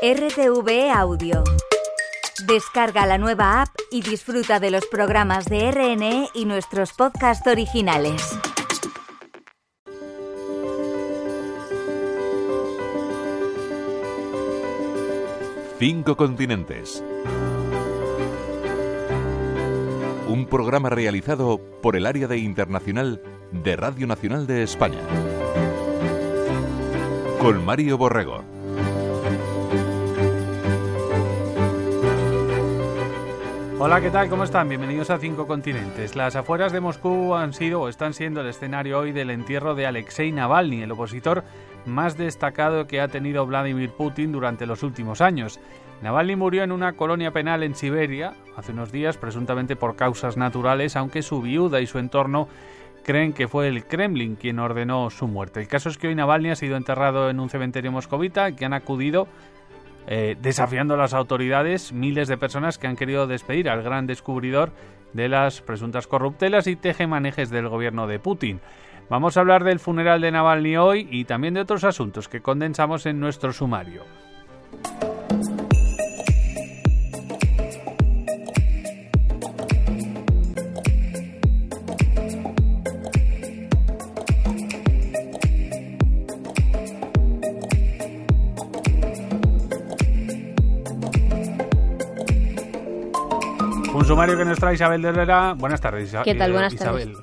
RTV Audio. Descarga la nueva app y disfruta de los programas de RNE y nuestros podcasts originales. Cinco continentes. Un programa realizado por el área de internacional de Radio Nacional de España. Con Mario Borrego. Hola, ¿qué tal? ¿Cómo están? Bienvenidos a Cinco Continentes. Las afueras de Moscú han sido o están siendo el escenario hoy del entierro de Alexei Navalny, el opositor más destacado que ha tenido Vladimir Putin durante los últimos años. Navalny murió en una colonia penal en Siberia hace unos días, presuntamente por causas naturales, aunque su viuda y su entorno creen que fue el Kremlin quien ordenó su muerte. El caso es que hoy Navalny ha sido enterrado en un cementerio moscovita que han acudido eh, desafiando a las autoridades miles de personas que han querido despedir al gran descubridor de las presuntas corruptelas y tejemanejes del gobierno de Putin. Vamos a hablar del funeral de Navalny hoy y también de otros asuntos que condensamos en nuestro sumario. Sumario que nos trae Isabel de Herrera. Buenas tardes, ¿Qué tal? Buenas Isabel,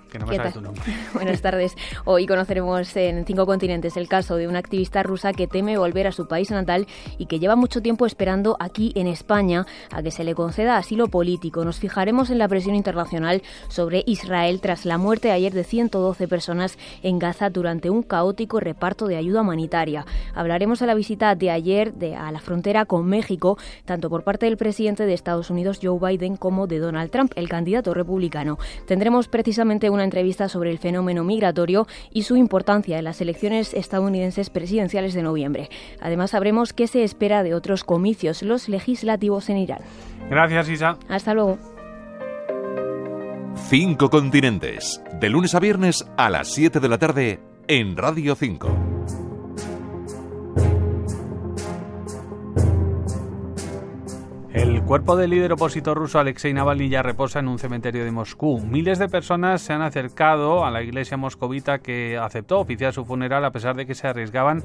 tu nombre. Buenas tardes. Hoy conoceremos en Cinco Continentes el caso de una activista rusa que teme volver a su país natal y que lleva mucho tiempo esperando aquí en España a que se le conceda asilo político. Nos fijaremos en la presión internacional sobre Israel tras la muerte ayer de 112 personas en Gaza durante un caótico reparto de ayuda humanitaria. Hablaremos de la visita de ayer de, a la frontera con México, tanto por parte del presidente de Estados Unidos, Joe Biden, como de Donald Trump, el candidato republicano. Tendremos precisamente una entrevista sobre el fenómeno migratorio y su importancia en las elecciones estadounidenses presidenciales de noviembre. Además, sabremos qué se espera de otros comicios, los legislativos en Irán. Gracias, Isa. Hasta luego. Cinco continentes, de lunes a viernes a las 7 de la tarde en Radio 5. Cuerpo del líder opositor ruso Alexei Navalny ya reposa en un cementerio de Moscú. Miles de personas se han acercado a la iglesia moscovita que aceptó oficiar su funeral a pesar de que se arriesgaban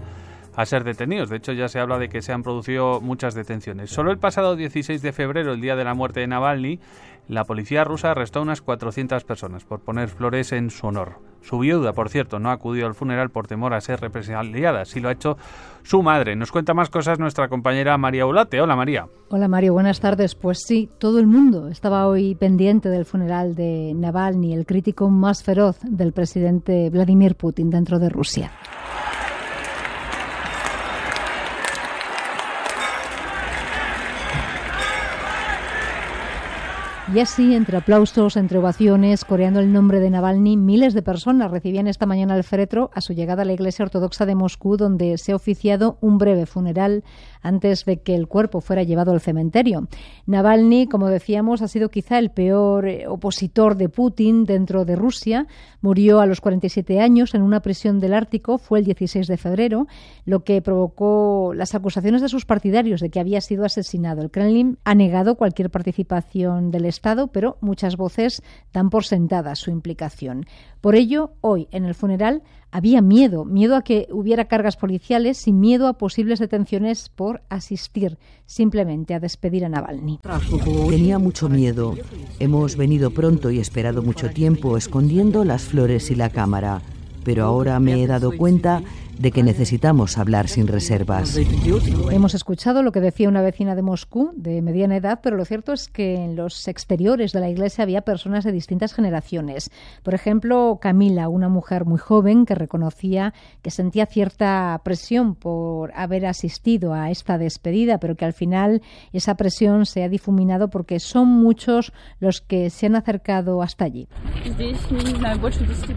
a ser detenidos. De hecho, ya se habla de que se han producido muchas detenciones. Solo el pasado 16 de febrero, el día de la muerte de Navalny, la policía rusa arrestó a unas 400 personas por poner flores en su honor. Su viuda, por cierto, no acudió al funeral por temor a ser represaliada. Sí lo ha hecho su madre. Nos cuenta más cosas nuestra compañera María Ulate. Hola María. Hola Mario, buenas tardes. Pues sí, todo el mundo estaba hoy pendiente del funeral de Navalny, el crítico más feroz del presidente Vladimir Putin dentro de Rusia. Y así, entre aplausos, entre ovaciones, coreando el nombre de Navalny, miles de personas recibían esta mañana el féretro a su llegada a la Iglesia Ortodoxa de Moscú, donde se ha oficiado un breve funeral antes de que el cuerpo fuera llevado al cementerio. Navalny, como decíamos, ha sido quizá el peor eh, opositor de Putin dentro de Rusia. Murió a los 47 años en una prisión del Ártico, fue el 16 de febrero, lo que provocó las acusaciones de sus partidarios de que había sido asesinado. El Kremlin ha negado cualquier participación del Pero muchas voces dan por sentada su implicación. Por ello, hoy en el funeral había miedo, miedo a que hubiera cargas policiales y miedo a posibles detenciones por asistir simplemente a despedir a Navalny. Tenía mucho miedo. Hemos venido pronto y esperado mucho tiempo escondiendo las flores y la cámara, pero ahora me he dado cuenta de que necesitamos hablar sin reservas. Hemos escuchado lo que decía una vecina de Moscú, de mediana edad, pero lo cierto es que en los exteriores de la iglesia había personas de distintas generaciones. Por ejemplo, Camila, una mujer muy joven que reconocía que sentía cierta presión por haber asistido a esta despedida, pero que al final esa presión se ha difuminado porque son muchos los que se han acercado hasta allí.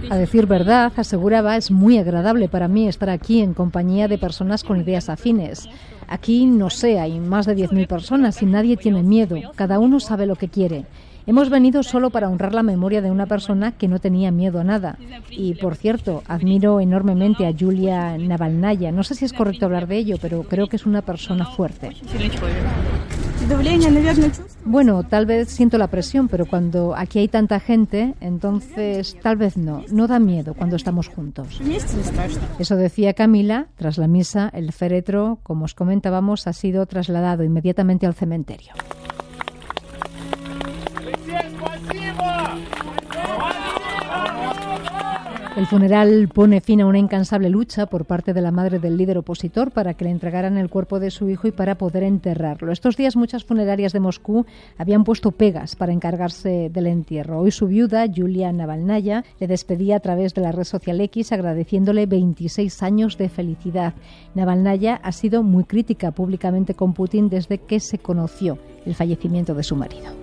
A decir verdad, aseguraba, es muy agradable para mí estar aquí en compañía de personas con ideas afines. Aquí, no sé, hay más de 10.000 personas y nadie tiene miedo. Cada uno sabe lo que quiere. Hemos venido solo para honrar la memoria de una persona que no tenía miedo a nada. Y, por cierto, admiro enormemente a Julia Navalnaya. No sé si es correcto hablar de ello, pero creo que es una persona fuerte. Bueno, tal vez siento la presión, pero cuando aquí hay tanta gente, entonces tal vez no. No da miedo cuando estamos juntos. Eso decía Camila. Tras la misa, el féretro, como os comentábamos, ha sido trasladado inmediatamente al cementerio. El funeral pone fin a una incansable lucha por parte de la madre del líder opositor para que le entregaran el cuerpo de su hijo y para poder enterrarlo. Estos días muchas funerarias de Moscú habían puesto pegas para encargarse del entierro. Hoy su viuda, Yulia Navalnaya, le despedía a través de la red social X agradeciéndole 26 años de felicidad. Navalnaya ha sido muy crítica públicamente con Putin desde que se conoció el fallecimiento de su marido.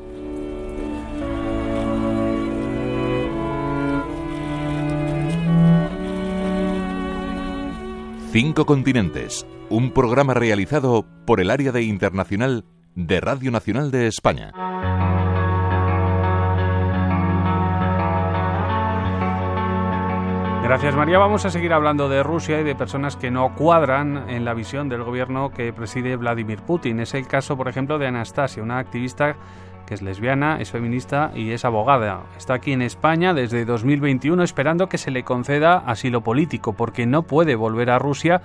Cinco Continentes, un programa realizado por el área de internacional de Radio Nacional de España. Gracias María. Vamos a seguir hablando de Rusia y de personas que no cuadran en la visión del gobierno que preside Vladimir Putin. Es el caso, por ejemplo, de Anastasia, una activista que es lesbiana, es feminista y es abogada. Está aquí en España desde 2021 esperando que se le conceda asilo político porque no puede volver a Rusia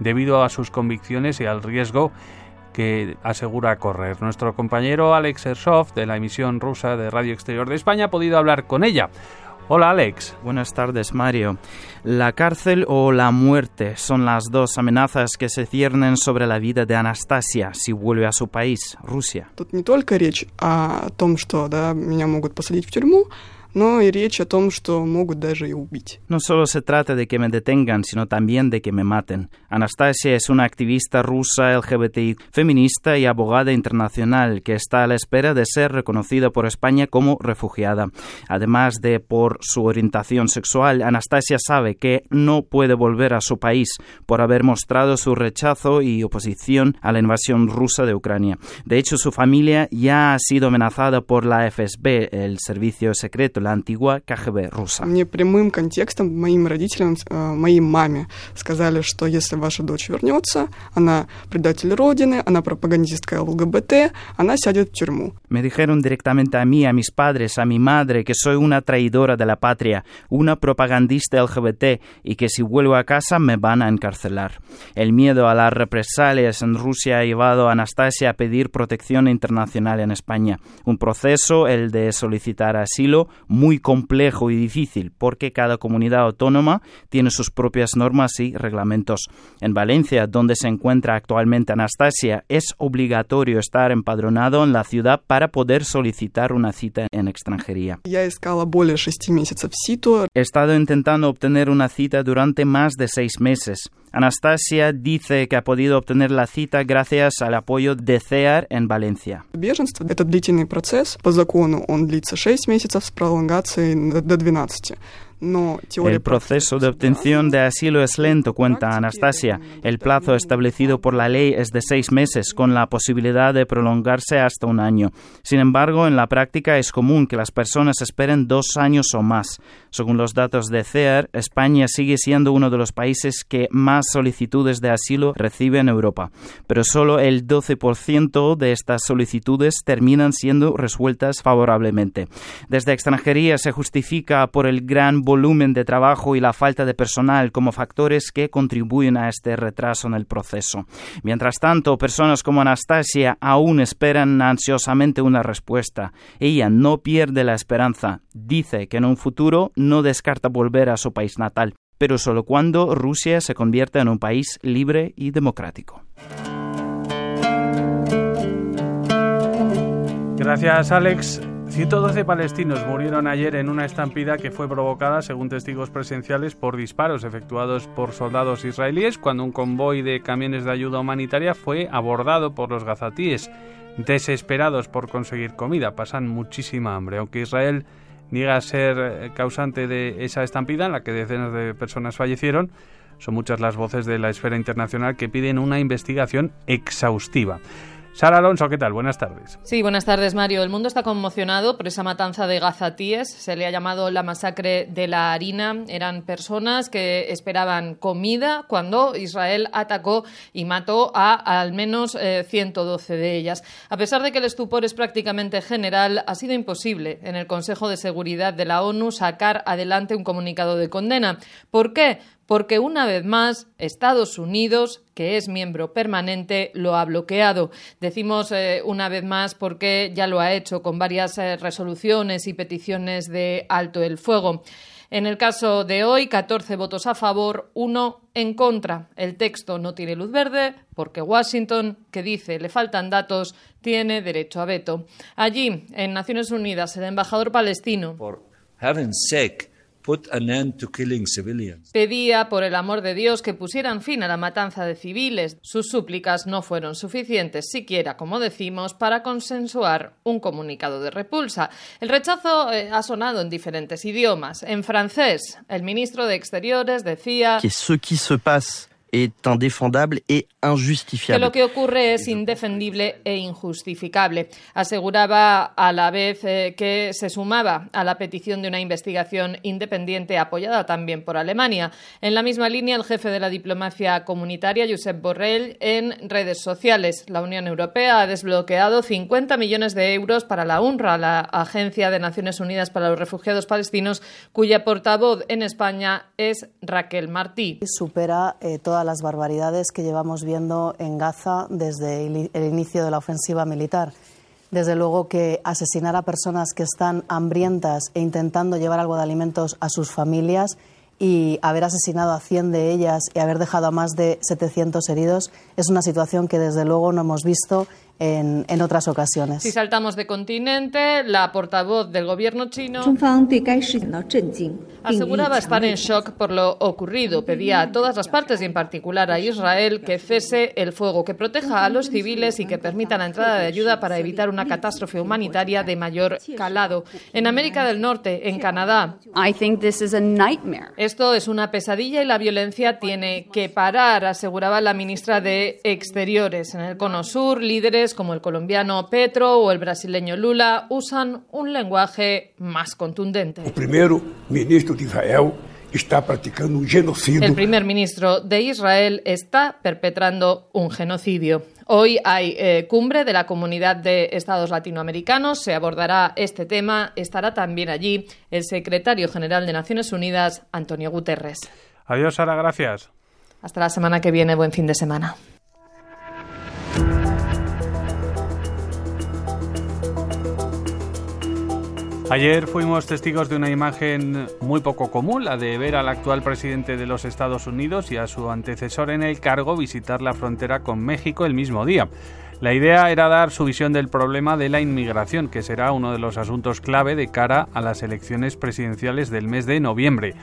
debido a sus convicciones y al riesgo que asegura correr. Nuestro compañero Alex Ershoff de la emisión rusa de Radio Exterior de España ha podido hablar con ella. Hola Alex. Buenas tardes Mario. La cárcel o la muerte son las dos amenazas que se ciernen sobre la vida de Anastasia si vuelve a su país, Rusia. Тут не только речь о том, что да, меня могут посадить в тюрьму, но и речь о том, что могут даже и убить. No solo se trata de que me detengan, sino también de que me maten. Anastasia es una activista rusa LGBTI, feminista y abogada internacional que está a la espera de ser reconocida por España como refugiada. Además de por su orientación sexual, Anastasia sabe que no puede volver a su país por haber mostrado su rechazo y oposición a la invasión rusa de Ucrania. De hecho, su familia ya ha sido amenazada por la FSB, el servicio secreto, la antigua KGB rusa. Мне прямым контекстом моим родителям, э, моей маме сказали, что если ваша дочь вернется, она предатель Родины, она пропагандистка ЛГБТ, она сядет в тюрьму. Me dijeron directamente a mí, a mis padres, a mi madre, que soy una traidora de la patria, una propagandista LGBT y que si vuelvo a casa me van a encarcelar. El miedo a las represalias en Rusia ha llevado a Anastasia a pedir protección internacional en España. Un proceso, el de solicitar asilo, muy complejo y difícil porque cada comunidad autónoma tiene sus propias normas y reglamentos. En Valencia, donde se encuentra actualmente Anastasia, es obligatorio estar empadronado en la ciudad para poder solicitar una cita en extranjería. He estado intentando obtener una cita durante más de seis meses. Anastasia dice que ha podido obtener la cita gracias al apoyo de CEAR en Valencia. Беженство – это длительный процесс. По закону он длится 6 месяцев с пролонгацией до 12. Но теория El proceso de obtención de asilo es lento, cuenta Anastasia. El plazo establecido por la ley es de seis meses, con la posibilidad de prolongarse hasta un año. Sin embargo, en la práctica es común que las personas esperen dos años o más. Según los datos de CEAR, España sigue siendo uno de los países que más solicitudes de asilo recibe en Europa, pero solo el 12% de estas solicitudes terminan siendo resueltas favorablemente. Desde extranjería se justifica por el gran volumen de trabajo y la falta de personal como factores que contribuyen a este retraso en el proceso. Mientras tanto, personas como Anastasia aún esperan ansiosamente una respuesta. Ella no pierde la esperanza. Dice que en un futuro no descarta volver a su país natal, pero solo cuando Rusia se convierta en un país libre y democrático. Gracias Alex. 112 palestinos murieron ayer en una estampida que fue provocada, según testigos presenciales, por disparos efectuados por soldados israelíes cuando un convoy de camiones de ayuda humanitaria fue abordado por los gazatíes, desesperados por conseguir comida. Pasan muchísima hambre, aunque Israel niega ser causante de esa estampida en la que decenas de personas fallecieron. Son muchas las voces de la esfera internacional que piden una investigación exhaustiva. Sara Alonso, ¿qué tal? Buenas tardes. Sí, buenas tardes, Mario. El mundo está conmocionado por esa matanza de gazatíes. Se le ha llamado la masacre de la harina. Eran personas que esperaban comida cuando Israel atacó y mató a al menos 112 eh, de ellas. A pesar de que el estupor es prácticamente general, ha sido imposible en el Consejo de Seguridad de la ONU sacar adelante un comunicado de condena. ¿Por qué? Porque una vez más Estados Unidos, que es miembro permanente, lo ha bloqueado. Decimos eh, una vez más porque ya lo ha hecho con varias eh, resoluciones y peticiones de alto el fuego. En el caso de hoy, 14 votos a favor, uno en contra. El texto no tiene luz verde porque Washington, que dice le faltan datos, tiene derecho a veto. Allí, en Naciones Unidas, el embajador palestino. Pedía, por el amor de Dios, que pusieran fin a la matanza de civiles. Sus súplicas no fueron suficientes, siquiera, como decimos, para consensuar un comunicado de repulsa. El rechazo eh, ha sonado en diferentes idiomas. En francés, el ministro de Exteriores decía que ce qui se passe est indéfendable et Que lo que ocurre es indefendible e injustificable. Aseguraba a la vez eh, que se sumaba a la petición de una investigación independiente apoyada también por Alemania. En la misma línea, el jefe de la diplomacia comunitaria, Josep Borrell, en redes sociales. La Unión Europea ha desbloqueado 50 millones de euros para la UNRWA, la Agencia de Naciones Unidas para los Refugiados Palestinos, cuya portavoz en España es Raquel Martí. Supera eh, las barbaridades que llevamos viendo en Gaza desde el inicio de la ofensiva militar. Desde luego que asesinar a personas que están hambrientas e intentando llevar algo de alimentos a sus familias y haber asesinado a 100 de ellas y haber dejado a más de 700 heridos es una situación que desde luego no hemos visto en, en, otras ocasiones. Si saltamos de continente, la portavoz del gobierno chino aseguraba estar en shock por lo ocurrido. Pedía a todas las partes y en particular a Israel que cese el fuego, que proteja a los civiles y que permita la entrada de ayuda para evitar una catástrofe humanitaria de mayor calado. En América del Norte, en Canadá, esto es una pesadilla y la violencia tiene que parar, aseguraba la ministra de Exteriores. En el Cono Sur, líderes como el colombiano Petro o el brasileño Lula usan un lenguaje más contundente. El primer ministro de Israel está practicando un genocidio. El primer ministro de Israel está perpetrando un genocidio. Hoy hay eh, cumbre de la Comunidad de Estados Latinoamericanos. Se abordará este tema. Estará también allí el secretario general de Naciones Unidas, Antonio Guterres. Adiós, Sara. Gracias. Hasta la semana que viene. Buen fin de semana. Ayer fuimos testigos de una imagen muy poco común, la de ver al actual presidente de los Estados Unidos y a su antecesor en el cargo visitar la frontera con México el mismo día. La idea era dar su visión del problema de la inmigración, que será uno de los asuntos clave de cara a las elecciones presidenciales del mes de noviembre.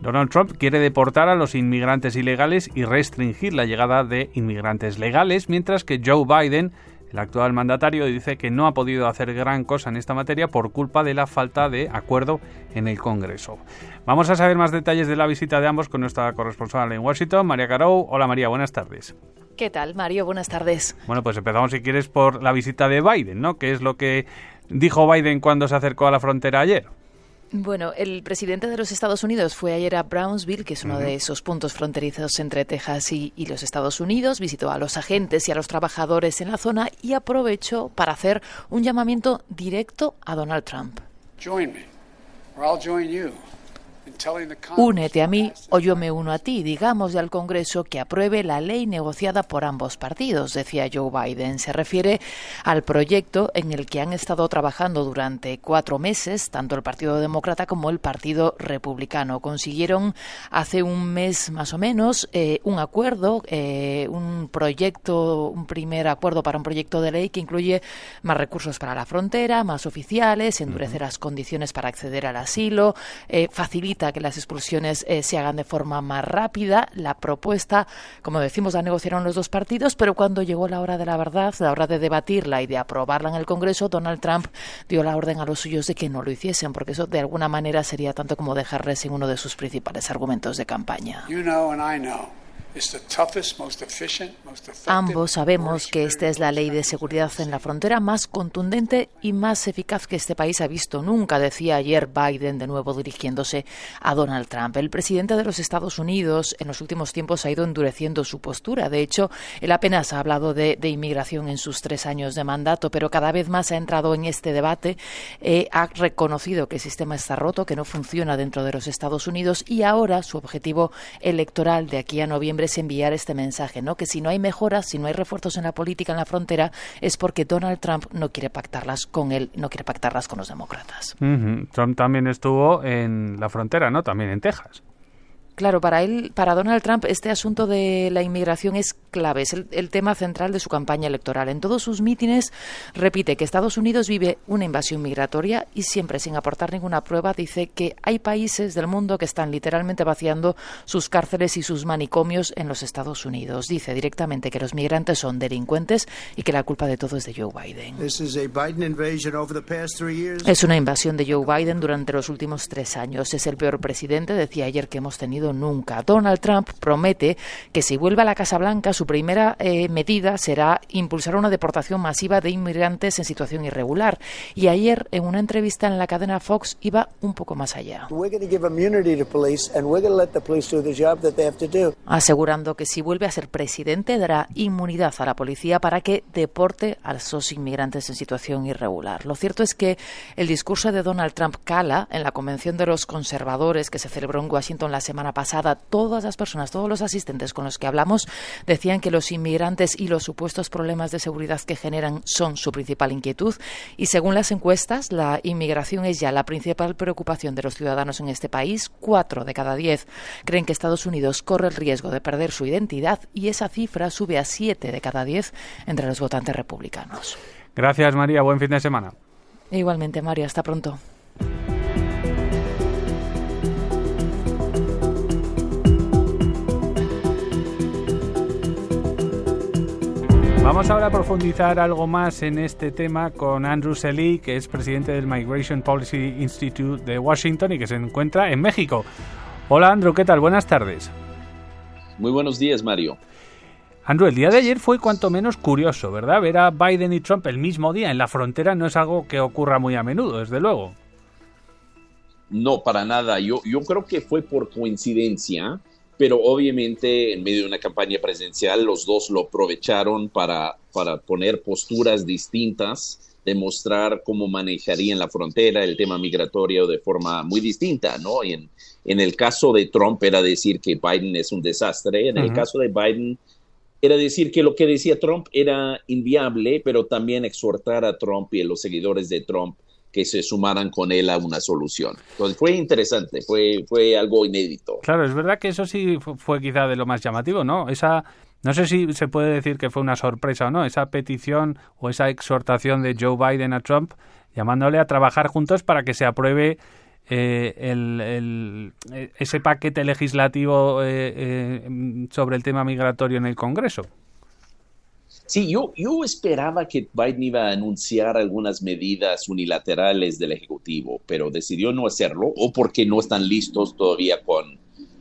Donald Trump quiere deportar a los inmigrantes ilegales y restringir la llegada de inmigrantes legales, mientras que Joe Biden el actual mandatario dice que no ha podido hacer gran cosa en esta materia por culpa de la falta de acuerdo en el Congreso. Vamos a saber más detalles de la visita de ambos con nuestra corresponsal en Washington, María Carou. Hola María, buenas tardes. ¿Qué tal, Mario? Buenas tardes. Bueno, pues empezamos si quieres por la visita de Biden, ¿no? ¿Qué es lo que dijo Biden cuando se acercó a la frontera ayer? Bueno, el presidente de los Estados Unidos fue ayer a Brownsville, que es uno de esos puntos fronterizos entre Texas y, y, los Estados Unidos, visitó a los agentes y a los trabajadores en la zona y aprovechó para hacer un llamamiento directo a Donald Trump. Join me, or I'll join you. Únete a mí o yo me uno a ti. Digamos al Congreso que apruebe la ley negociada por ambos partidos, decía Joe Biden. Se refiere al proyecto en el que han estado trabajando durante cuatro meses, tanto el Partido Demócrata como el Partido Republicano. Consiguieron hace un mes más o menos eh, un acuerdo, eh, un proyecto, un primer acuerdo para un proyecto de ley que incluye más recursos para la frontera, más oficiales, endurecer las condiciones para acceder al asilo, eh, facilitar que las expulsiones eh, se hagan de forma más rápida. La propuesta, como decimos, la negociaron los dos partidos, pero cuando llegó la hora de la verdad, la hora de debatirla y de aprobarla en el Congreso, Donald Trump dio la orden a los suyos de que no lo hiciesen, porque eso de alguna manera sería tanto como dejarles sin uno de sus principales argumentos de campaña. Ambos sabemos que esta es la ley de seguridad en la frontera más contundente y más eficaz que este país ha visto nunca, decía ayer Biden, de nuevo dirigiéndose a Donald Trump. El presidente de los Estados Unidos en los últimos tiempos ha ido endureciendo su postura. De hecho, él apenas ha hablado de, inmigración en sus tres años de mandato, pero cada vez más ha entrado en este debate, eh, ha reconocido que el sistema está roto, que no funciona dentro de los Estados Unidos y ahora su objetivo electoral de aquí a noviembre enviar este mensaje, ¿no? Que si no hay mejoras, si no hay refuerzos en la política en la frontera, es porque Donald Trump no quiere pactarlas con él, no quiere pactarlas con los demócratas. Trump también estuvo en la frontera, ¿no? También en Texas. Claro, para él, para Donald Trump, este asunto de la inmigración es clave, es el, tema central de su campaña electoral. En todos sus mítines repite que Estados Unidos vive una invasión migratoria y siempre, sin aportar ninguna prueba, dice que hay países del mundo que están literalmente vaciando sus cárceles y sus manicomios en los Estados Unidos. Dice directamente que los migrantes son delincuentes y que la culpa de todo es de Joe Biden. Es una invasión de Joe Biden durante los últimos tres años. Es el peor presidente, decía ayer, que hemos tenido nunca. Donald Trump promete que si vuelve a la Casa Blanca, su primera eh, medida será impulsar una deportación masiva de inmigrantes en situación irregular. Y ayer, en una entrevista en la cadena Fox, iba un poco más allá. Asegurando que si vuelve a ser presidente, dará inmunidad a la policía para que deporte a esos inmigrantes en situación irregular. Lo cierto es que el discurso de Donald Trump cala en la convención de los conservadores que se celebró en Washington la semana pasada, todas las personas, todos los asistentes con los que hablamos decían que los inmigrantes y los supuestos problemas de seguridad que generan son su principal inquietud y según las encuestas, la inmigración es ya la principal preocupación de los ciudadanos en este país. Cuatro de cada diez creen que Estados Unidos corre el riesgo de perder su identidad y esa cifra sube a siete de cada diez entre los votantes republicanos. Gracias, María. Buen fin de semana. Igualmente, María. Hasta pronto. Vamos ahora a profundizar algo más en este tema con Andrew Selly, que es presidente del Migration Policy Institute de Washington y que se encuentra en México. Hola Andrew, ¿qué tal? Buenas tardes. Muy buenos días, Mario. Andrew, el día de ayer fue cuanto menos curioso, ¿verdad? Ver a Biden y Trump el mismo día en la frontera no es algo que ocurra muy a menudo, desde luego. No, para nada. Yo, yo creo que fue por coincidencia pero obviamente en medio de una campaña presidencial los dos lo aprovecharon para, para poner posturas distintas, demostrar cómo manejarían la frontera, el tema migratorio de forma muy distinta, ¿no? Y en, en el caso de Trump era decir que Biden es un desastre, en el caso de Biden era decir que lo que decía Trump era inviable, pero también exhortar a Trump y a los seguidores de Trump que se sumaran con él a una solución. Fue interesante, fue, fue algo inédito. Claro, es verdad que eso sí fue quizá de lo más llamativo, ¿no? Esa, no sé si se puede decir que fue una sorpresa o no, esa petición o esa exhortación de Joe Biden a Trump llamándole a trabajar juntos para que se apruebe eh, el, ese paquete legislativo eh, eh, sobre el tema migratorio en el Congreso. Sí, yo, yo esperaba que Biden iba a anunciar algunas medidas unilaterales del Ejecutivo, pero decidió no hacerlo, o porque no están listos todavía con,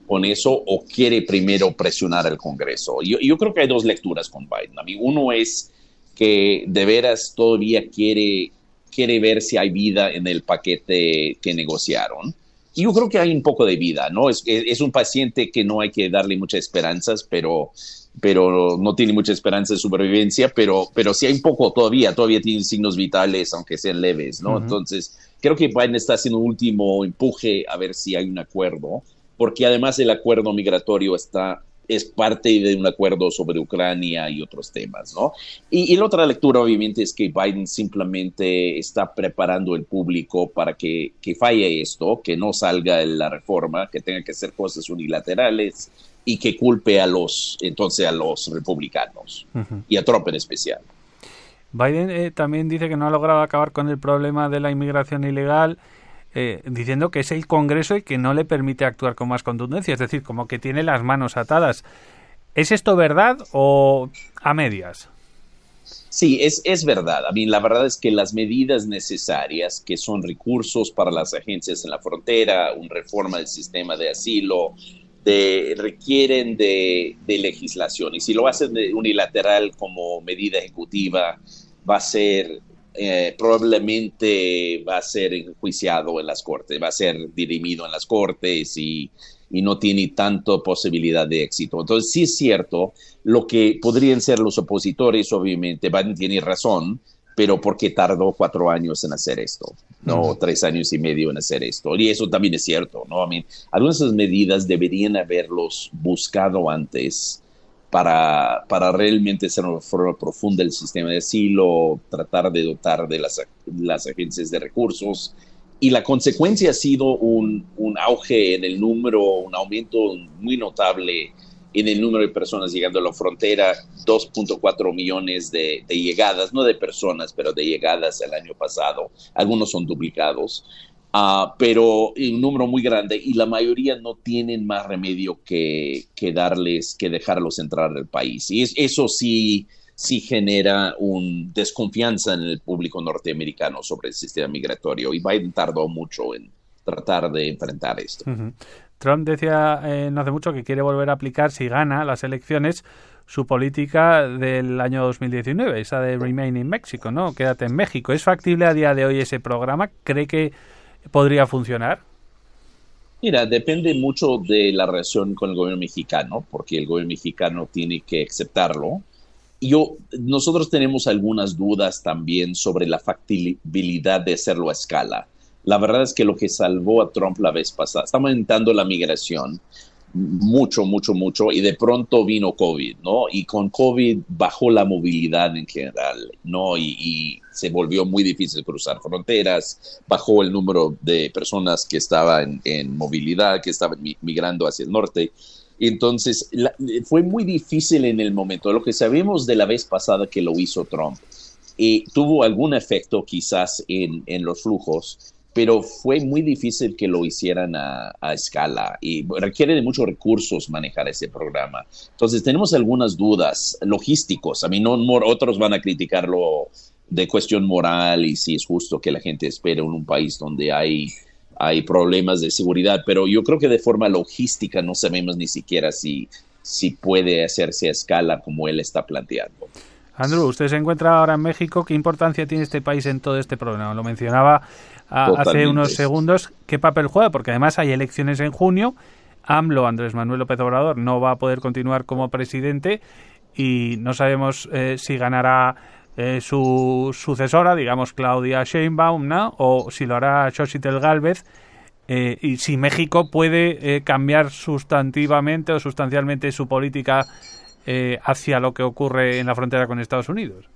con eso, o quiere primero presionar al Congreso. Yo, yo creo que hay dos lecturas con Biden. A mí, uno es que de veras todavía quiere, quiere ver si hay vida en el paquete que negociaron. Y yo creo que hay un poco de vida, ¿no? Es, es un paciente que no hay que darle muchas esperanzas, pero pero no tiene mucha esperanza de supervivencia, pero, pero sí hay un poco todavía, todavía tiene signos vitales, aunque sean leves, ¿no? Entonces, creo que Biden está haciendo un último empuje a ver si hay un acuerdo, porque además el acuerdo migratorio está es parte de un acuerdo sobre Ucrania y otros temas, ¿no? Y, la otra lectura, obviamente, es que Biden simplemente está preparando el público para que, que falle esto, que no salga la reforma, que tenga que hacer cosas unilaterales, y que culpe a los entonces a los republicanos y a Trump en especial. Biden eh, también dice que no ha logrado acabar con el problema de la inmigración ilegal, eh, diciendo que es el Congreso y que no le permite actuar con más contundencia, es decir, como que tiene las manos atadas. ¿Es esto verdad o a medias? Sí, es, es verdad. A mí la verdad es que las medidas necesarias, que son recursos para las agencias en la frontera, una reforma del sistema de asilo, de, requieren de, legislación. Y si lo hacen de unilateral como medida ejecutiva, va a ser eh, probablemente va a ser enjuiciado en las cortes, va a ser dirimido en las cortes y, y no tiene tanta posibilidad de éxito. Entonces, sí es cierto, lo que podrían ser los opositores, obviamente, van, tienen razón, pero porque tardó cuatro años en hacer esto, ¿no? Tres años y medio en hacer esto. Y eso también es cierto, ¿no? I algunas de esas medidas deberían haberlos buscado antes para, para realmente hacer una reforma profunda del sistema de asilo, tratar de dotar de las, las agencias de recursos. Y la consecuencia ha sido un, un auge en el número, un aumento muy notable en el número de personas llegando a la frontera, 2.4 millones de, llegadas, no de personas, pero de llegadas el año pasado. Algunos son duplicados, uh, pero un número muy grande y la mayoría no tienen más remedio que, que darles, que dejarlos entrar al país. Y eso sí, sí genera una desconfianza en el público norteamericano sobre el sistema migratorio y Biden tardó mucho en tratar de enfrentar esto. Trump decía eh, no hace mucho que quiere volver a aplicar, si gana las elecciones, su política del año 2019, esa de Remain in Mexico, ¿no? Quédate en México. ¿Es factible a día de hoy ese programa? ¿Cree que podría funcionar? Mira, depende mucho de la relación con el gobierno mexicano, porque el gobierno mexicano tiene que aceptarlo. Yo, nosotros tenemos algunas dudas también sobre la factibilidad de hacerlo a escala. La verdad es que lo que salvó a Trump la vez pasada, está aumentando la migración mucho, mucho, mucho, y de pronto vino COVID, ¿no? Y con COVID bajó la movilidad en general, ¿no? Y, se volvió muy difícil cruzar fronteras, bajó el número de personas que estaban en movilidad, que estaban migrando hacia el norte. Entonces, fue muy difícil en el momento. Lo que sabemos de la vez pasada que lo hizo Trump, y tuvo algún efecto quizás en, en los flujos, pero fue muy difícil que lo hicieran a, escala y requiere de muchos recursos manejar ese programa. Entonces tenemos algunas dudas logísticos. A mí no, otros van a criticarlo de cuestión moral y si es justo que la gente espere en un país donde hay, hay problemas de seguridad, pero yo creo que de forma logística no sabemos ni siquiera si, si puede hacerse a escala como él está planteando. Andrew, usted se encuentra ahora en México. ¿Qué importancia tiene este país en todo este problema? Lo mencionaba hace unos segundos. ¿Qué papel juega? Porque además hay elecciones en junio. AMLO, Andrés Manuel López Obrador, no va a poder continuar como presidente y no sabemos eh, si ganará eh, su sucesora, digamos Claudia Sheinbaum, ¿no? o si lo hará Xochitl Galvez. Eh, y si México puede cambiar sustantivamente o sustancialmente su política hacia lo que ocurre en la frontera con Estados Unidos.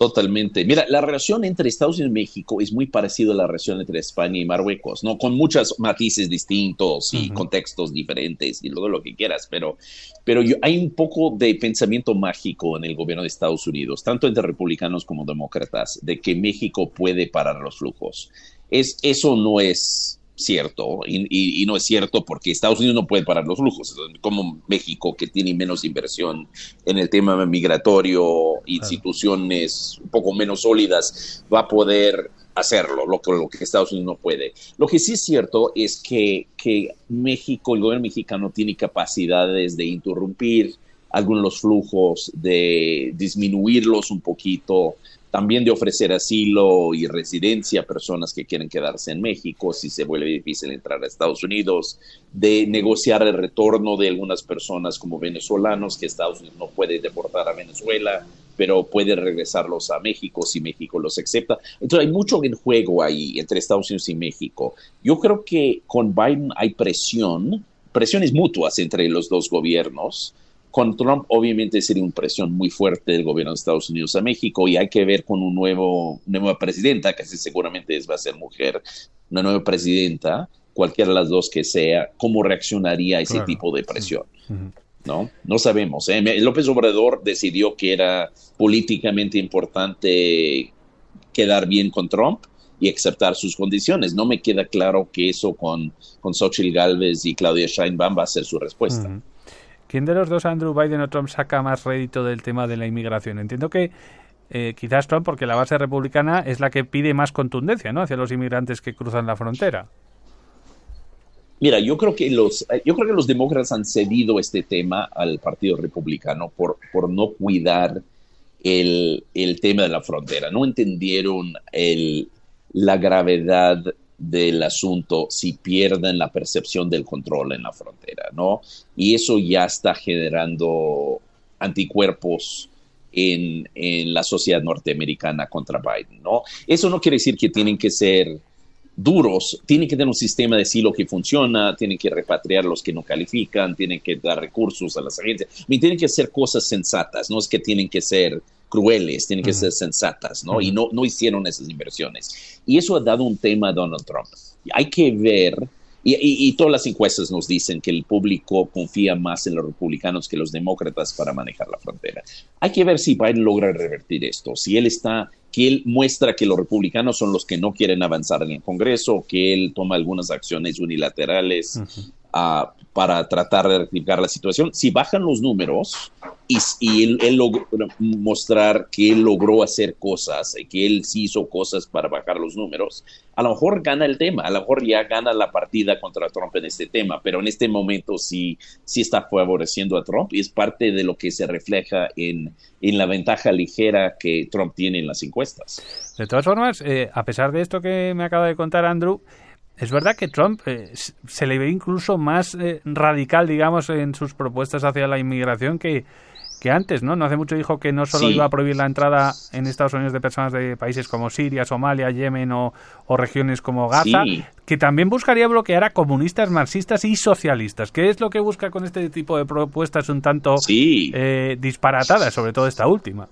Totalmente. Mira, la relación entre Estados Unidos y México es muy parecida a la relación entre España y Marruecos, ¿no? Con muchos matices distintos y contextos diferentes y todo lo que quieras, pero, pero hay un poco de pensamiento mágico en el gobierno de Estados Unidos, tanto entre republicanos como demócratas, de que México puede parar los flujos. Es, eso no es cierto y, no es cierto porque Estados Unidos no puede parar los flujos, como México que tiene menos inversión en el tema migratorio, instituciones un poco menos sólidas, va a poder hacerlo, lo que, lo que Estados Unidos no puede. Lo que sí es cierto es que, que México, el gobierno mexicano tiene capacidades de interrumpir algunos de los flujos, de disminuirlos un poquito, también de ofrecer asilo y residencia a personas que quieren quedarse en México si se vuelve difícil entrar a Estados Unidos, de negociar el retorno de algunas personas como venezolanos que Estados Unidos no puede deportar a Venezuela, pero puede regresarlos a México si México los acepta. Entonces hay mucho en juego ahí entre Estados Unidos y México. Yo creo que con Biden hay presión, presiones mutuas entre los dos gobiernos con Trump obviamente sería una presión muy fuerte del gobierno de Estados Unidos a México y hay que ver con un nuevo, una nueva presidenta, que seguramente es, va a ser mujer, una nueva presidenta, cualquiera de las dos que sea, cómo reaccionaría a ese tipo de presión. ¿no? No sabemos. ¿eh? López Obrador decidió que era políticamente importante quedar bien con Trump y aceptar sus condiciones. No me queda claro que eso con, con Xochitl Galvez y Claudia Sheinbaum va a ser su respuesta. ¿Quién de los dos, Andrew Biden o Trump, saca más rédito del tema de la inmigración? Entiendo que eh, quizás Trump, porque la base republicana es la que pide más contundencia ¿no? hacia los inmigrantes que cruzan la frontera. Mira, yo creo que los, yo creo que los demócratas han cedido este tema al Partido Republicano por, por no cuidar el, el tema de la frontera. No entendieron el, la gravedad del asunto si pierden la percepción del control en la frontera, ¿no? Y eso ya está generando anticuerpos en, en, la sociedad norteamericana contra Biden, ¿no? Eso no quiere decir que tienen que ser duros, tienen que tener un sistema de asilo que funciona, tienen que repatriar a los que no califican, tienen que dar recursos a las agencias, tienen que hacer cosas sensatas, no es que tienen que ser crueles, tienen que ser sensatas, ¿no? Y no, no hicieron esas inversiones. Y eso ha dado un tema a Donald Trump. Hay que ver, y, y, todas las encuestas nos dicen que el público confía más en los republicanos que los demócratas para manejar la frontera. Hay que ver si Biden logra revertir esto, si él está que él muestra que los republicanos son los que no quieren avanzar en el Congreso, que él toma algunas acciones unilaterales uh, para tratar de rectificar la situación. Si bajan los números y, y él, él logró mostrar que él logró hacer cosas, que él sí hizo cosas para bajar los números, a lo mejor gana el tema, a lo mejor ya gana la partida contra Trump en este tema, pero en este momento sí, sí está favoreciendo a Trump y es parte de lo que se refleja en, en la ventaja ligera que Trump tiene en las encuestas. De todas formas, eh, a pesar de esto que me acaba de contar Andrew, es verdad que Trump eh, se le ve incluso más eh, radical, digamos, en sus propuestas hacia la inmigración que, que antes, ¿no? No hace mucho dijo que no solo Sí. iba a prohibir la entrada en Estados Unidos de personas de países como Siria, Somalia, Yemen o, o regiones como Gaza, Sí. que también buscaría bloquear a comunistas, marxistas y socialistas. ¿Qué es lo que busca con este tipo de propuestas un tanto eh, disparatadas, sobre todo esta última?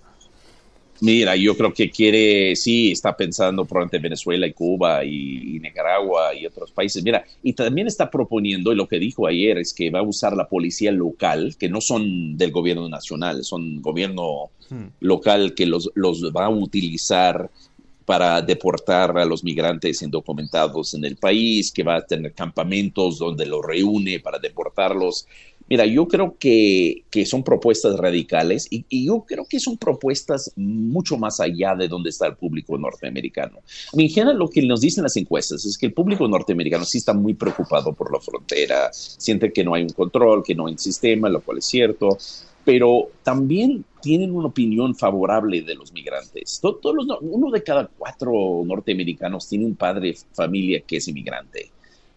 Mira, yo creo que quiere, sí, está pensando probablemente en Venezuela y Cuba y, y Nicaragua y otros países. Mira, y también está proponiendo, y lo que dijo ayer es que va a usar la policía local, que no son del gobierno nacional, son gobierno local que los, los va a utilizar para deportar a los migrantes indocumentados en el país, que va a tener campamentos donde los reúne para deportarlos. Mira, yo creo que, que son propuestas radicales y, y, yo creo que son propuestas mucho más allá de donde está el público norteamericano. En general, lo que nos dicen las encuestas es que el público norteamericano sí está muy preocupado por la frontera, siente que no hay un control, que no hay un sistema, lo cual es cierto, pero también tienen una opinión favorable de los migrantes. Todos los, uno de cada cuatro norteamericanos tiene un padre familia que es inmigrante.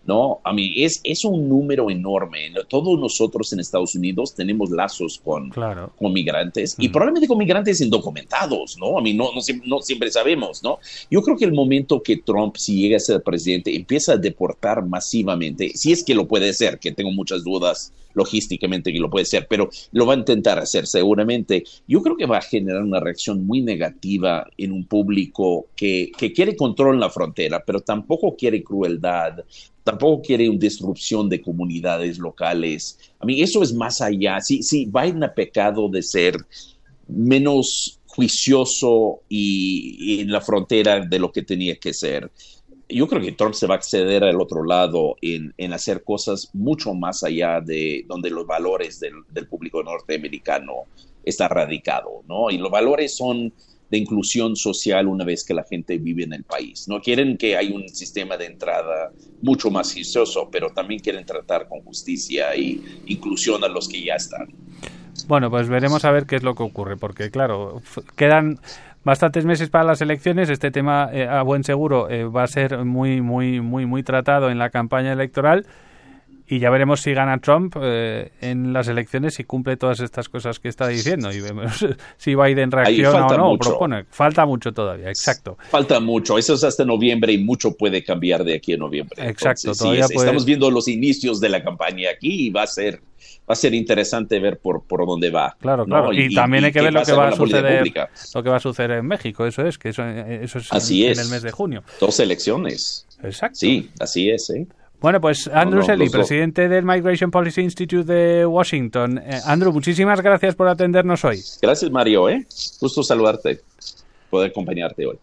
¿No? A mí es, es un número enorme. Todos nosotros en Estados Unidos tenemos lazos con, claro. con migrantes y probablemente con migrantes indocumentados, ¿no? A mí no, no, no, siempre sabemos, ¿no? Yo creo que el momento que Trump, si llega a ser presidente, empieza a deportar masivamente, si es que lo puede hacer, que tengo muchas dudas logísticamente que lo puede hacer, pero lo va a intentar hacer seguramente. Yo creo que va a generar una reacción muy negativa en un público que, que quiere control en la frontera, pero tampoco quiere crueldad, tampoco quiere una disrupción de comunidades locales. A mí eso es más allá. Sí, sí, Biden ha pecado de ser menos juicioso y, en la frontera de lo que tenía que ser. Yo creo que Trump se va a acceder al otro lado en, en hacer cosas mucho más allá de donde los valores del, del público norteamericano está radicado, ¿no? Y los valores son de inclusión social una vez que la gente vive en el país. No quieren que haya un sistema de entrada mucho más juicioso, pero también quieren tratar con justicia y inclusión a los que ya están. Bueno, pues veremos a ver qué es lo que ocurre, porque claro, quedan bastantes meses para las elecciones. Este tema, eh, a buen seguro, eh, va a ser muy, muy, muy, muy tratado en la campaña electoral. Y ya veremos si gana Trump eh, en las elecciones y cumple todas estas cosas que está diciendo. Y vemos si Biden reacciona o no, mucho. propone. Falta mucho todavía, exacto. Falta mucho. Eso es hasta noviembre y mucho puede cambiar de aquí a noviembre. Exacto. Entonces, todavía sí, puede... Estamos viendo los inicios de la campaña aquí y va a ser va a ser interesante ver por, por dónde va. Claro, ¿no? claro. Y, y, también hay que ver lo que va a suceder lo que va a suceder en México, eso es, que eso, eso es, así en, es en el mes de junio. Dos elecciones. Exacto. Sí, así es, ¿eh? Bueno, pues Andrew no, presidente del Migration Policy Institute de Washington. Eh, Andrew, muchísimas gracias por atendernos hoy. Gracias, Mario. ¿eh? Gusto saludarte, poder acompañarte hoy.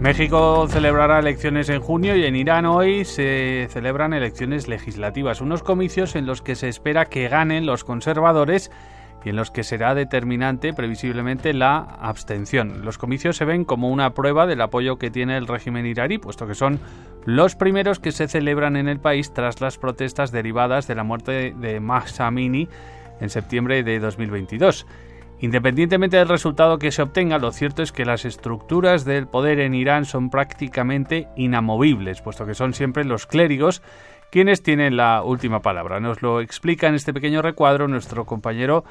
México celebrará elecciones en junio y en Irán hoy se celebran elecciones legislativas, unos comicios en los que se espera que ganen los conservadores y en los que será determinante previsiblemente la abstención. Los comicios se ven como una prueba del apoyo que tiene el régimen iraní, puesto que son los primeros que se celebran en el país tras las protestas derivadas de la muerte de Mahsa Amini en septiembre de 2022. Independientemente del resultado que se obtenga, lo cierto es que las estructuras del poder en Irán son prácticamente inamovibles, puesto que son siempre los clérigos quienes tienen la última palabra. Nos lo explica en este pequeño recuadro nuestro compañero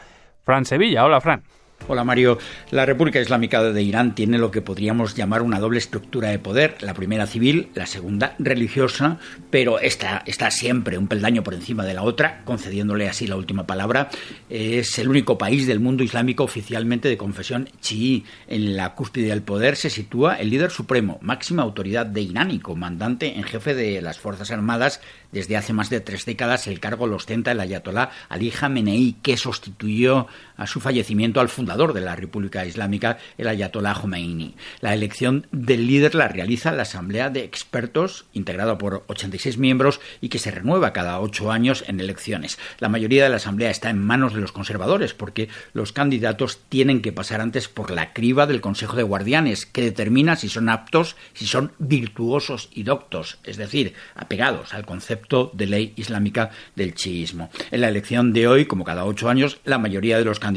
Fran Sevilla. Hola, Fran. Hola Mario. La República Islámica de Irán tiene lo que podríamos llamar una doble estructura de poder, la primera civil, la segunda religiosa, pero esta está siempre un peldaño por encima de la otra, concediéndole así la última palabra. Es el único país del mundo islámico oficialmente de confesión chií. En la cúspide del poder se sitúa el líder supremo, máxima autoridad de Irán y comandante en jefe de las Fuerzas Armadas. Desde hace más de tres décadas el cargo lo ostenta el ayatolá Ali Khamenei, que sustituyó a su fallecimiento al fundador de la República Islámica, el Ayatollah Khomeini. La elección del líder la realiza la Asamblea de Expertos, integrada por 86 miembros y que se renueva cada ocho años en elecciones. La mayoría de la Asamblea está en manos de los conservadores porque los candidatos tienen que pasar antes por la criba del Consejo de Guardianes, que determina si son aptos, si son virtuosos y doctos, es decir, apegados al concepto de ley islámica del chiismo. En la elección de hoy, como cada ocho años, la mayoría de los candidatos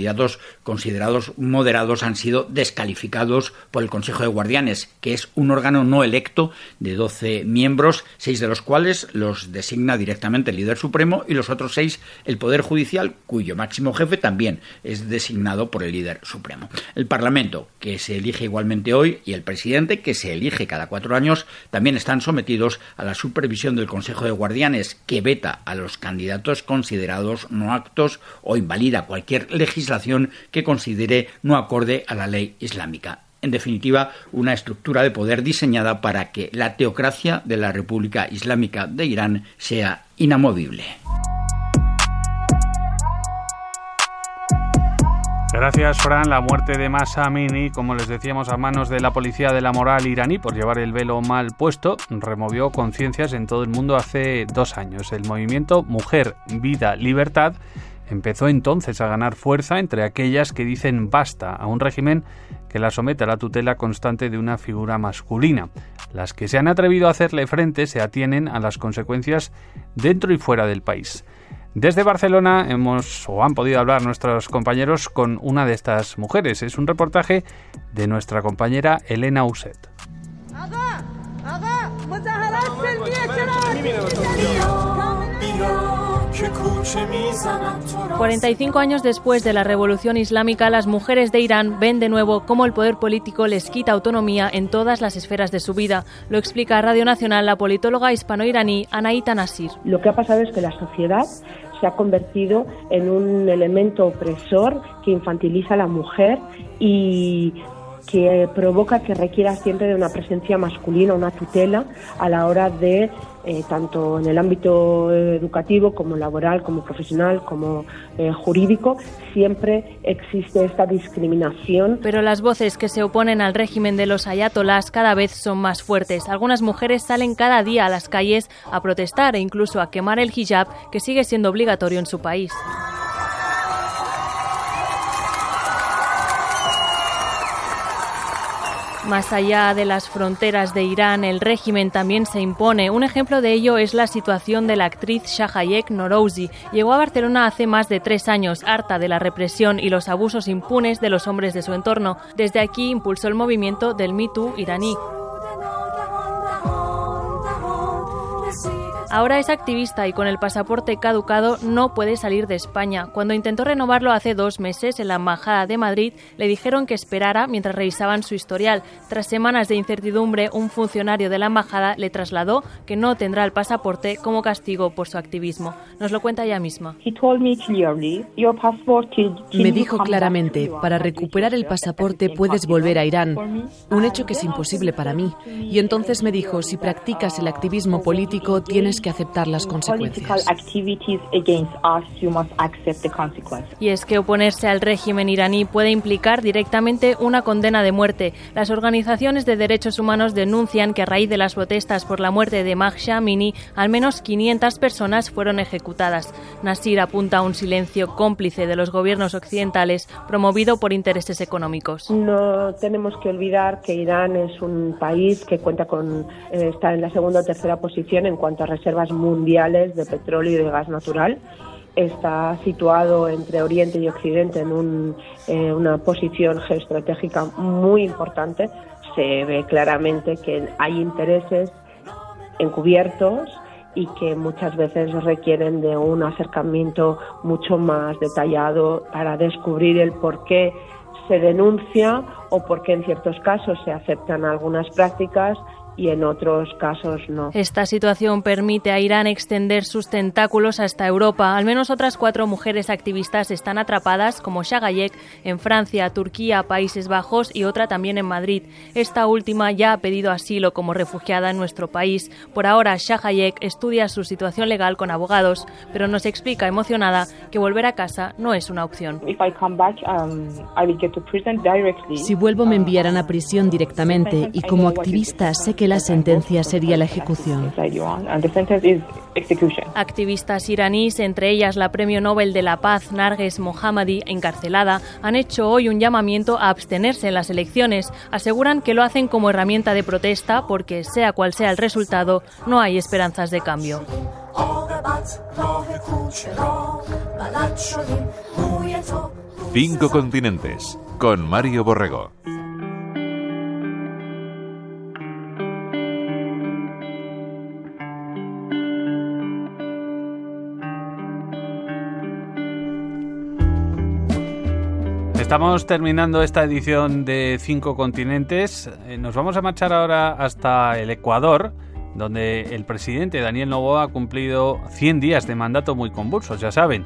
considerados moderados han sido descalificados por el Consejo de Guardianes, que es un órgano no electo de 12 miembros, seis de los cuales los designa directamente el líder supremo y los otros seis el Poder Judicial, cuyo máximo jefe también es designado por el líder supremo. El Parlamento, que se elige igualmente hoy, y el presidente, que se elige cada cuatro años, también están sometidos a la supervisión del Consejo de Guardianes, que veta a los candidatos considerados no actos o invalida cualquier legislación que considere no acorde a la ley islámica. En definitiva, una estructura de poder diseñada para que la teocracia de la República Islámica de Irán sea inamovible. Gracias, Fran. La muerte de Masa Amini, como les decíamos, a manos de la policía de la moral iraní por llevar el velo mal puesto, removió conciencias en todo el mundo hace dos años. El movimiento Mujer, Vida, Libertad empezó entonces a ganar fuerza entre aquellas que dicen basta a un régimen que la somete a la tutela constante de una figura masculina. Las que se han atrevido a hacerle frente se atienen a las consecuencias dentro y fuera del país. Desde Barcelona hemos o han podido hablar nuestros compañeros con una de estas mujeres. Es un reportaje de nuestra compañera Elena Uset. 45 años después de la revolución islámica, las mujeres de Irán ven de nuevo cómo el poder político les quita autonomía en todas las esferas de su vida. Lo explica a Radio Nacional la politóloga hispano-iraní Anaita Nasir. Lo que ha pasado es que la sociedad se ha convertido en un elemento opresor que infantiliza a la mujer y que provoca que requiera siempre de una presencia masculina, una tutela a la hora de, eh, tanto en el ámbito educativo como laboral, como profesional, como eh, jurídico, siempre existe esta discriminación. Pero las voces que se oponen al régimen de los ayatolás cada vez son más fuertes. Algunas mujeres salen cada día a las calles a protestar e incluso a quemar el hijab, que sigue siendo obligatorio en su país. Más allá de las fronteras de Irán, el régimen también se impone. Un ejemplo de ello es la situación de la actriz Shahayek Norouzi. Llegó a Barcelona hace más de tres años, harta de la represión y los abusos impunes de los hombres de su entorno. Desde aquí impulsó el movimiento del Me Too iraní. Ahora es activista y con el pasaporte caducado no puede salir de España. Cuando intentó renovarlo hace dos meses en la Embajada de Madrid, le dijeron que esperara mientras revisaban su historial. Tras semanas de incertidumbre, un funcionario de la Embajada le trasladó que no tendrá el pasaporte como castigo por su activismo. Nos lo cuenta ella misma. Me dijo claramente, para recuperar el pasaporte puedes volver a Irán, un hecho que es imposible para mí. Y entonces me dijo, si practicas el activismo político, tienes tienes que aceptar las consecuencias. Y es que oponerse al régimen iraní puede implicar directamente una condena de muerte. Las organizaciones de derechos humanos denuncian que a raíz de las protestas por la muerte de Mahsa Amini, al menos 500 personas fueron ejecutadas. Nasir apunta a un silencio cómplice de los gobiernos occidentales promovido por intereses económicos. No tenemos que olvidar que Irán es un país que cuenta con eh, está en la segunda o tercera posición en cuanto a reservas mundiales de petróleo y de gas natural está situado entre Oriente y Occidente en eh, una posición geoestratégica muy importante. Se ve claramente que hay intereses encubiertos y que muchas veces requieren de un acercamiento mucho más detallado para descubrir el por qué se denuncia o por qué en ciertos casos se aceptan algunas prácticas y en otros casos no. Esta situación permite a Irán extender sus tentáculos hasta Europa. Al menos otras cuatro mujeres activistas están atrapadas, como Shagayek, en Francia, Turquía, Países Bajos y otra también en Madrid. Esta última ya ha pedido asilo como refugiada en nuestro país. Por ahora, Shagayek estudia su situación legal con abogados, pero nos explica emocionada que volver a casa no es una opción. Um, si vuelvo me enviarán a prisión directamente y como activista sé que la sentencia sería la ejecución. Activistas iraníes, entre ellas la Premio Nobel de la Paz Narges Mohammadi, encarcelada, han hecho hoy un llamamiento a abstenerse en las elecciones. Aseguran que lo hacen como herramienta de protesta porque, sea cual sea el resultado, no hay esperanzas de cambio. Cinco continentes con Mario Borrego. Estamos terminando esta edición de Cinco Continentes. Eh, nos vamos a marchar ahora hasta el Ecuador, donde el presidente Daniel Novoa ha cumplido 100 días de mandato muy convulsos, ya saben.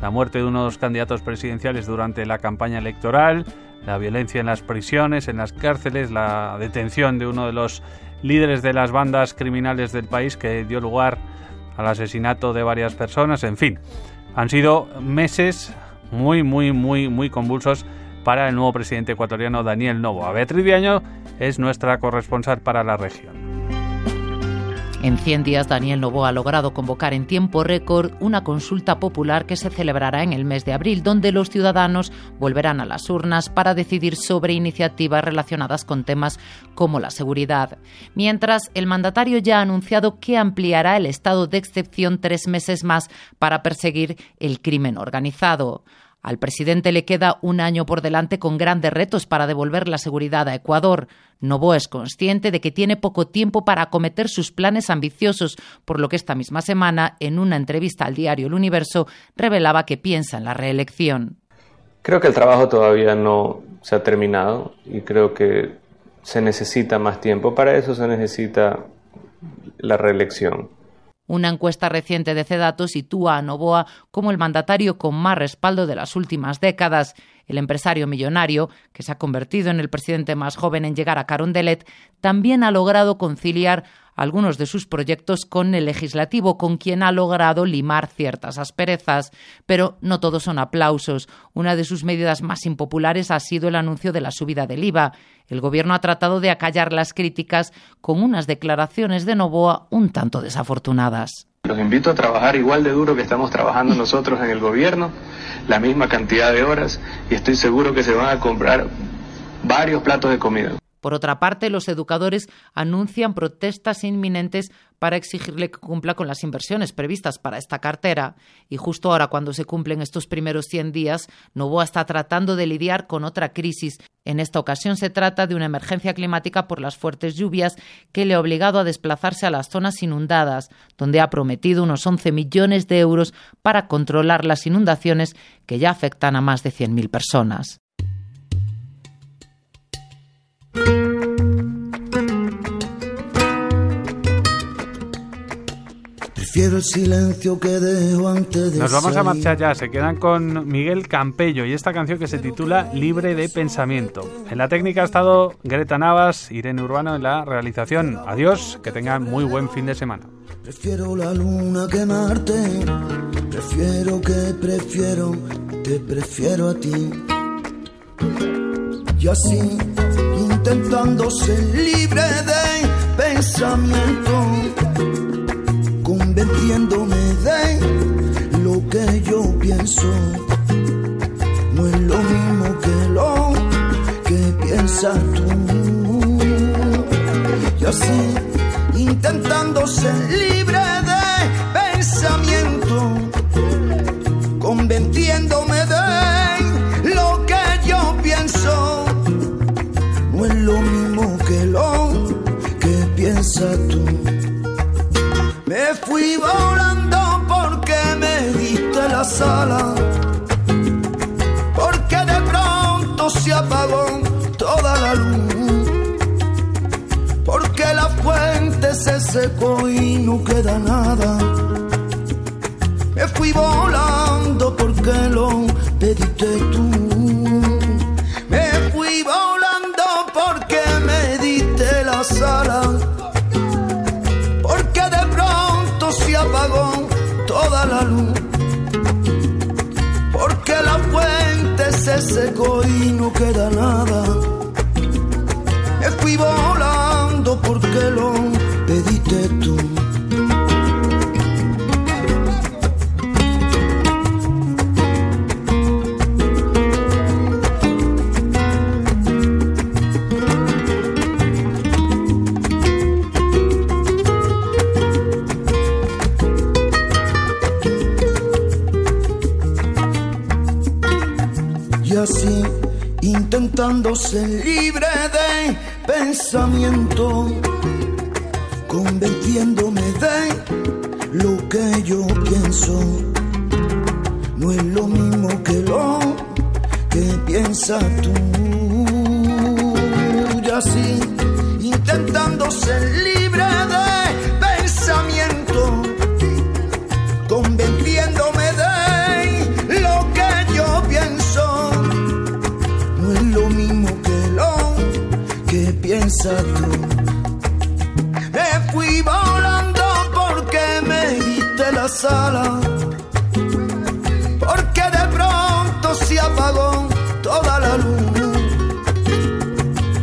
La muerte de unos candidatos presidenciales durante la campaña electoral, la violencia en las prisiones, en las cárceles, la detención de uno de los líderes de las bandas criminales del país que dio lugar al asesinato de varias personas, en fin. Han sido meses muy, muy, muy, muy convulsos para el nuevo presidente ecuatoriano Daniel Novo. Beatriz Viaño es nuestra corresponsal para la región. En 100 días, Daniel Novo ha logrado convocar en tiempo récord una consulta popular que se celebrará en el mes de abril, donde los ciudadanos volverán a las urnas para decidir sobre iniciativas relacionadas con temas como la seguridad. Mientras, el mandatario ya ha anunciado que ampliará el estado de excepción tres meses más para perseguir el crimen organizado. Al presidente le queda un año por delante con grandes retos para devolver la seguridad a Ecuador. Novoa es consciente de que tiene poco tiempo para acometer sus planes ambiciosos, por lo que esta misma semana, en una entrevista al diario El Universo, revelaba que piensa en la reelección. Creo que el trabajo todavía no se ha terminado y creo que se necesita más tiempo. Para eso se necesita la reelección. Una encuesta reciente de CEDATO sitúa a Novoa como el mandatario con más respaldo de las últimas décadas. El empresario millonario, que se ha convertido en el presidente más joven en llegar a Carondelet, también ha logrado conciliar algunos de sus proyectos con el legislativo, con quien ha logrado limar ciertas asperezas. Pero no todos son aplausos. Una de sus medidas más impopulares ha sido el anuncio de la subida del IVA. El gobierno ha tratado de acallar las críticas con unas declaraciones de Novoa un tanto desafortunadas. Los invito a trabajar igual de duro que estamos trabajando nosotros en el gobierno, la misma cantidad de horas, y estoy seguro que se van a comprar varios platos de comida. Por otra parte, los educadores anuncian protestas inminentes para exigirle que cumpla con las inversiones previstas para esta cartera. Y justo ahora, cuando se cumplen estos primeros 100 días, Novoa está tratando de lidiar con otra crisis. En esta ocasión se trata de una emergencia climática por las fuertes lluvias que le ha obligado a desplazarse a las zonas inundadas, donde ha prometido unos 11 millones de euros para controlar las inundaciones que ya afectan a más de 100.000 personas. Prefiero el silencio que dejo antes de Nos vamos a marchar ya, se quedan con Miguel Campello y esta canción que se titula Libre de Pensamiento. En la técnica ha estado Greta Navas, Irene Urbano en la realización. Adiós, que tengan muy buen fin de semana. Prefiero la luna que Marte. Prefiero que prefiero, te prefiero a ti. Y así, intentando ser libre de pensamiento, convenciéndome de lo que yo pienso. No es lo mismo que lo que piensas tú. Y así, intentando ser libre porque de pronto se apagó toda la luz porque la fuente se secó y no queda nada. Me fui volando porque lo pediste tú. Me fui volando porque me diste la sala. Porque de pronto se apagó toda la luz. Fuente se secó y no queda nada. Me fui volando porque lo pediste tú. Ser libre de pensamiento, convenciéndome de lo que yo pienso. No es lo mismo que lo que piensas tú. Y así, intentando ser libre Me fui volando porque me diste la sala. Porque de pronto se apagó toda la luz.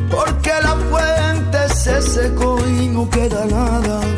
Porque la fuente se secó y no queda nada.